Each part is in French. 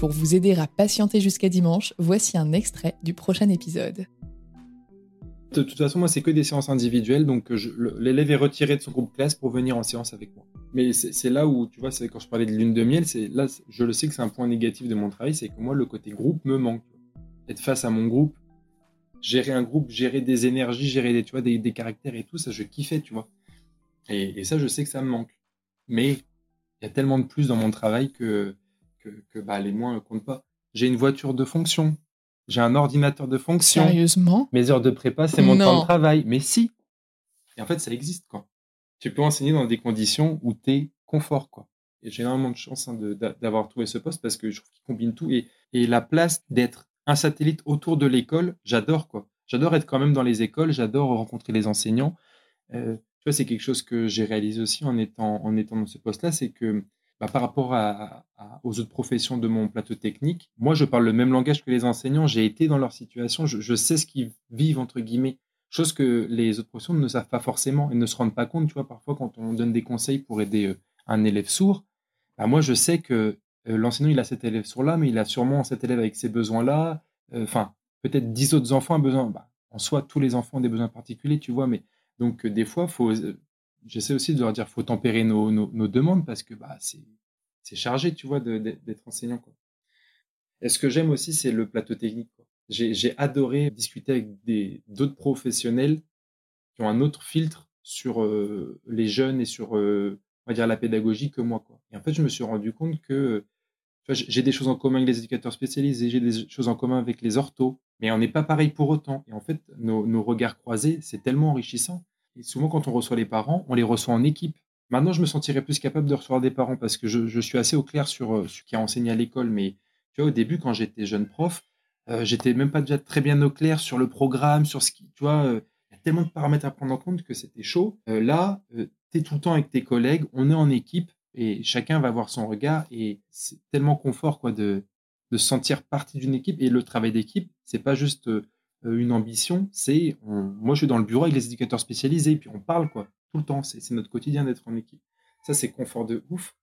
Pour vous aider à patienter jusqu'à dimanche, voici un extrait du prochain épisode. De toute façon, moi, c'est que des séances individuelles, donc l'élève est retiré de son groupe classe pour venir en séance avec moi. Mais c'est là où, tu vois, quand je parlais de lune de miel, c'est là, je le sais que c'est un point négatif de mon travail, c'est que moi, le côté groupe me manque. Être face à mon groupe, gérer un groupe, gérer des énergies, gérer des, tu vois, des, caractères et tout, ça, je kiffais, tu vois. Et, ça, je sais que ça me manque. Mais il y a tellement de plus dans mon travail que que, bah, les moins ne comptent pas. J'ai une voiture de fonction. J'ai un ordinateur de fonction. Sérieusement? Mes heures de prépa, c'est mon temps de travail. Mais si Et en fait, ça existe, quoi. Tu peux enseigner dans des conditions où tu es confort, quoi. Et j'ai énormément de chance hein, d'avoir trouvé ce poste parce que je trouve qu'il combine tout. Et, et la place d'être un satellite autour de l'école, j'adore, quoi. J'adore être quand même dans les écoles, j'adore rencontrer les enseignants. Euh, tu vois, c'est quelque chose que j'ai réalisé aussi en étant, en étant dans ce poste-là, c'est que bah, par rapport aux autres professions de mon plateau technique, moi, je parle le même langage que les enseignants. J'ai été dans leur situation, je, sais ce qu'ils vivent, entre guillemets. Chose que les autres professions ne savent pas forcément et ne se rendent pas compte. Tu parfois, quand on donne des conseils pour aider euh, un élève sourd, bah, moi, je sais que euh, l'enseignant, il a cet élève sourd-là, mais il a sûrement cet élève avec ces besoins-là. Euh, enfin, peut-être dix autres enfants ont besoin. Bah, en soi, tous les enfants ont des besoins particuliers, tu vois, mais donc, des fois, faut, j'essaie aussi de leur dire faut tempérer nos, nos, demandes parce que bah, c'est chargé, tu vois, d'être enseignant. Quoi. Et ce que j'aime aussi, c'est le plateau technique. J'ai adoré discuter avec d'autres professionnels qui ont un autre filtre sur euh, les jeunes et sur euh, on va dire la pédagogie que moi. Quoi. Et en fait, je me suis rendu compte que j'ai des choses en commun avec les éducateurs spécialisés, j'ai des choses en commun avec les orthos, mais on n'est pas pareil pour autant. Et en fait, nos, nos regards croisés, c'est tellement enrichissant. Et souvent, quand on reçoit les parents, on les reçoit en équipe. Maintenant, je me sentirais plus capable de recevoir des parents parce que je, suis assez au clair sur euh, ce qui a enseigné à l'école. Mais tu vois, au début, quand j'étais jeune prof, euh, j'étais même pas déjà très bien au clair sur le programme, sur ce qui, tu vois, euh, il y a tellement de paramètres à prendre en compte que c'était chaud. là, tu es tout le temps avec tes collègues, on est en équipe et chacun va avoir son regard et c'est tellement confort quoi de, de se sentir partie d'une équipe et le travail d'équipe, c'est pas juste une ambition, c'est moi je suis dans le bureau avec les éducateurs spécialisés, puis on parle quoi tout le temps, c'est notre quotidien d'être en équipe. Ça, c'est confort de ouf.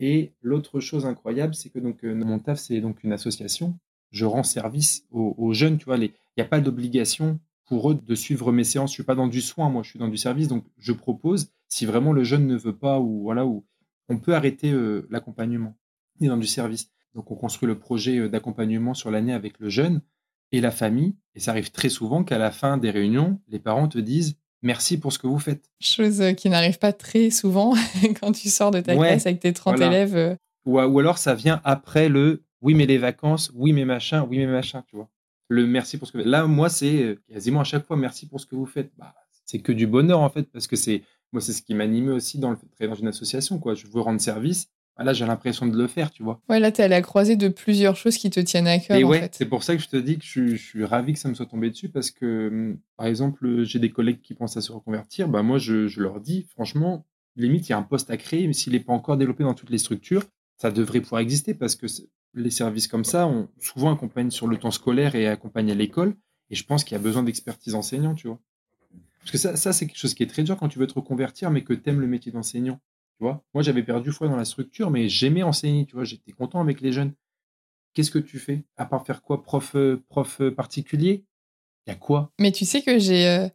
Et l'autre chose incroyable, c'est que donc mon taf, c'est donc une association. Je rends service aux, jeunes, tu vois. Il n'y a pas d'obligation pour eux de suivre mes séances. Je suis pas dans du soin, moi, je suis dans du service. Donc, je propose, si vraiment le jeune ne veut pas ou voilà, ou on peut arrêter l'accompagnement. et dans du service. Donc, on construit le projet d'accompagnement sur l'année avec le jeune et la famille. Et ça arrive très souvent qu'à la fin des réunions, les parents te disent merci pour ce que vous faites. Chose euh, qui n'arrive pas très souvent quand tu sors de ta classe avec tes 30 élèves. Euh. Ou, ou, alors ça vient après le oui, mais les vacances, oui, mais machin, oui, mais machin, tu vois. Le merci pour ce que Là, moi, c'est euh, quasiment à chaque fois merci pour ce que vous faites. Bah, c'est que du bonheur, en fait, parce que c'est moi, c'est ce qui m'anime aussi dans le fait dans une association, quoi. Je veux rendre service là, j'ai l'impression de le faire, tu vois. Ouais, là, tu es à la croisée de plusieurs choses qui te tiennent à cœur. Et ouais, c'est pour ça que je te dis que je, suis ravi que ça me soit tombé dessus parce que, hum, par exemple, j'ai des collègues qui pensent à se reconvertir. Bah, moi, je, leur dis, franchement, limite, il y a un poste à créer, mais s'il n'est pas encore développé dans toutes les structures, ça devrait pouvoir exister parce que les services comme ça, on souvent accompagnent sur le temps scolaire et accompagnent à l'école. Et je pense qu'il y a besoin d'expertise enseignant, tu vois. Parce que ça, ça c'est quelque chose qui est très dur quand tu veux te reconvertir, mais que tu aimes le métier d'enseignant vois, moi j'avais perdu foi dans la structure, mais j'aimais enseigner, tu vois, j'étais content avec les jeunes. Qu'est-ce que tu fais? À part faire quoi? Prof, euh, prof euh, particulier? Il y a quoi? Mais tu sais que j'ai euh,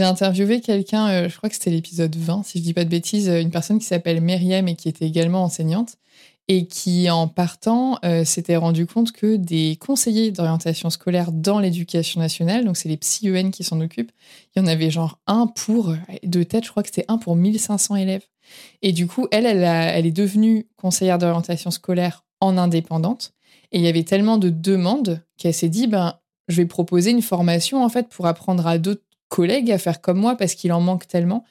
interviewé quelqu'un, je crois que c'était l'épisode 20, si je dis pas de bêtises, une personne qui s'appelle Myriam et qui était également enseignante et qui, en partant, s'était rendu compte que des conseillers d'orientation scolaire dans l'éducation nationale, donc c'est les psy-EN qui s'en occupent, il y en avait genre un pour, de tête, je crois que c'était un pour 1500 élèves. Et du coup, elle, elle, est devenue conseillère d'orientation scolaire en indépendante. Et il y avait tellement de demandes qu'elle s'est dit, ben, je vais proposer une formation en fait pour apprendre à d'autres collègues à faire comme moi parce qu'il en manque tellement.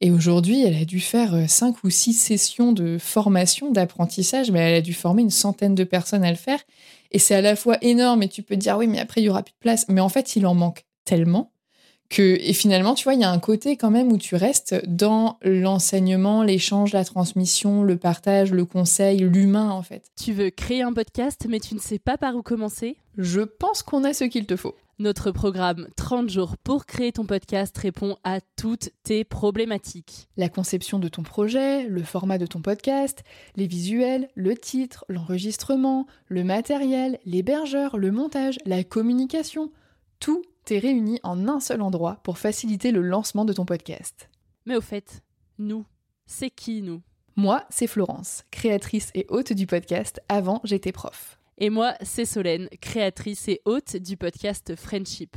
Et aujourd'hui, elle a dû faire euh, cinq ou six sessions de formation, d'apprentissage, mais elle a dû former une centaine de personnes à le faire. Et c'est à la fois énorme, et tu peux te dire, oui, mais après, il y aura plus de place. Mais en fait, il en manque tellement et finalement, tu vois, il y a un côté quand même où tu restes dans l'enseignement, l'échange, la transmission, le partage, le conseil, l'humain en fait. Tu veux créer un podcast, mais tu ne sais pas par où commencer? Je pense qu'on a ce qu'il te faut. Notre programme 30 jours pour créer ton podcast répond à toutes tes problématiques. La conception de ton projet, le format de ton podcast, les visuels, le titre, l'enregistrement, le matériel, l'hébergeur, le montage, la communication, tout t'es réunis en un seul endroit pour faciliter le lancement de ton podcast. Mais au fait, nous, c'est qui nous? Moi, c'est Florence, créatrice et hôte du podcast Avant j'étais prof. Et moi, c'est Solène, créatrice et hôte du podcast Friendship.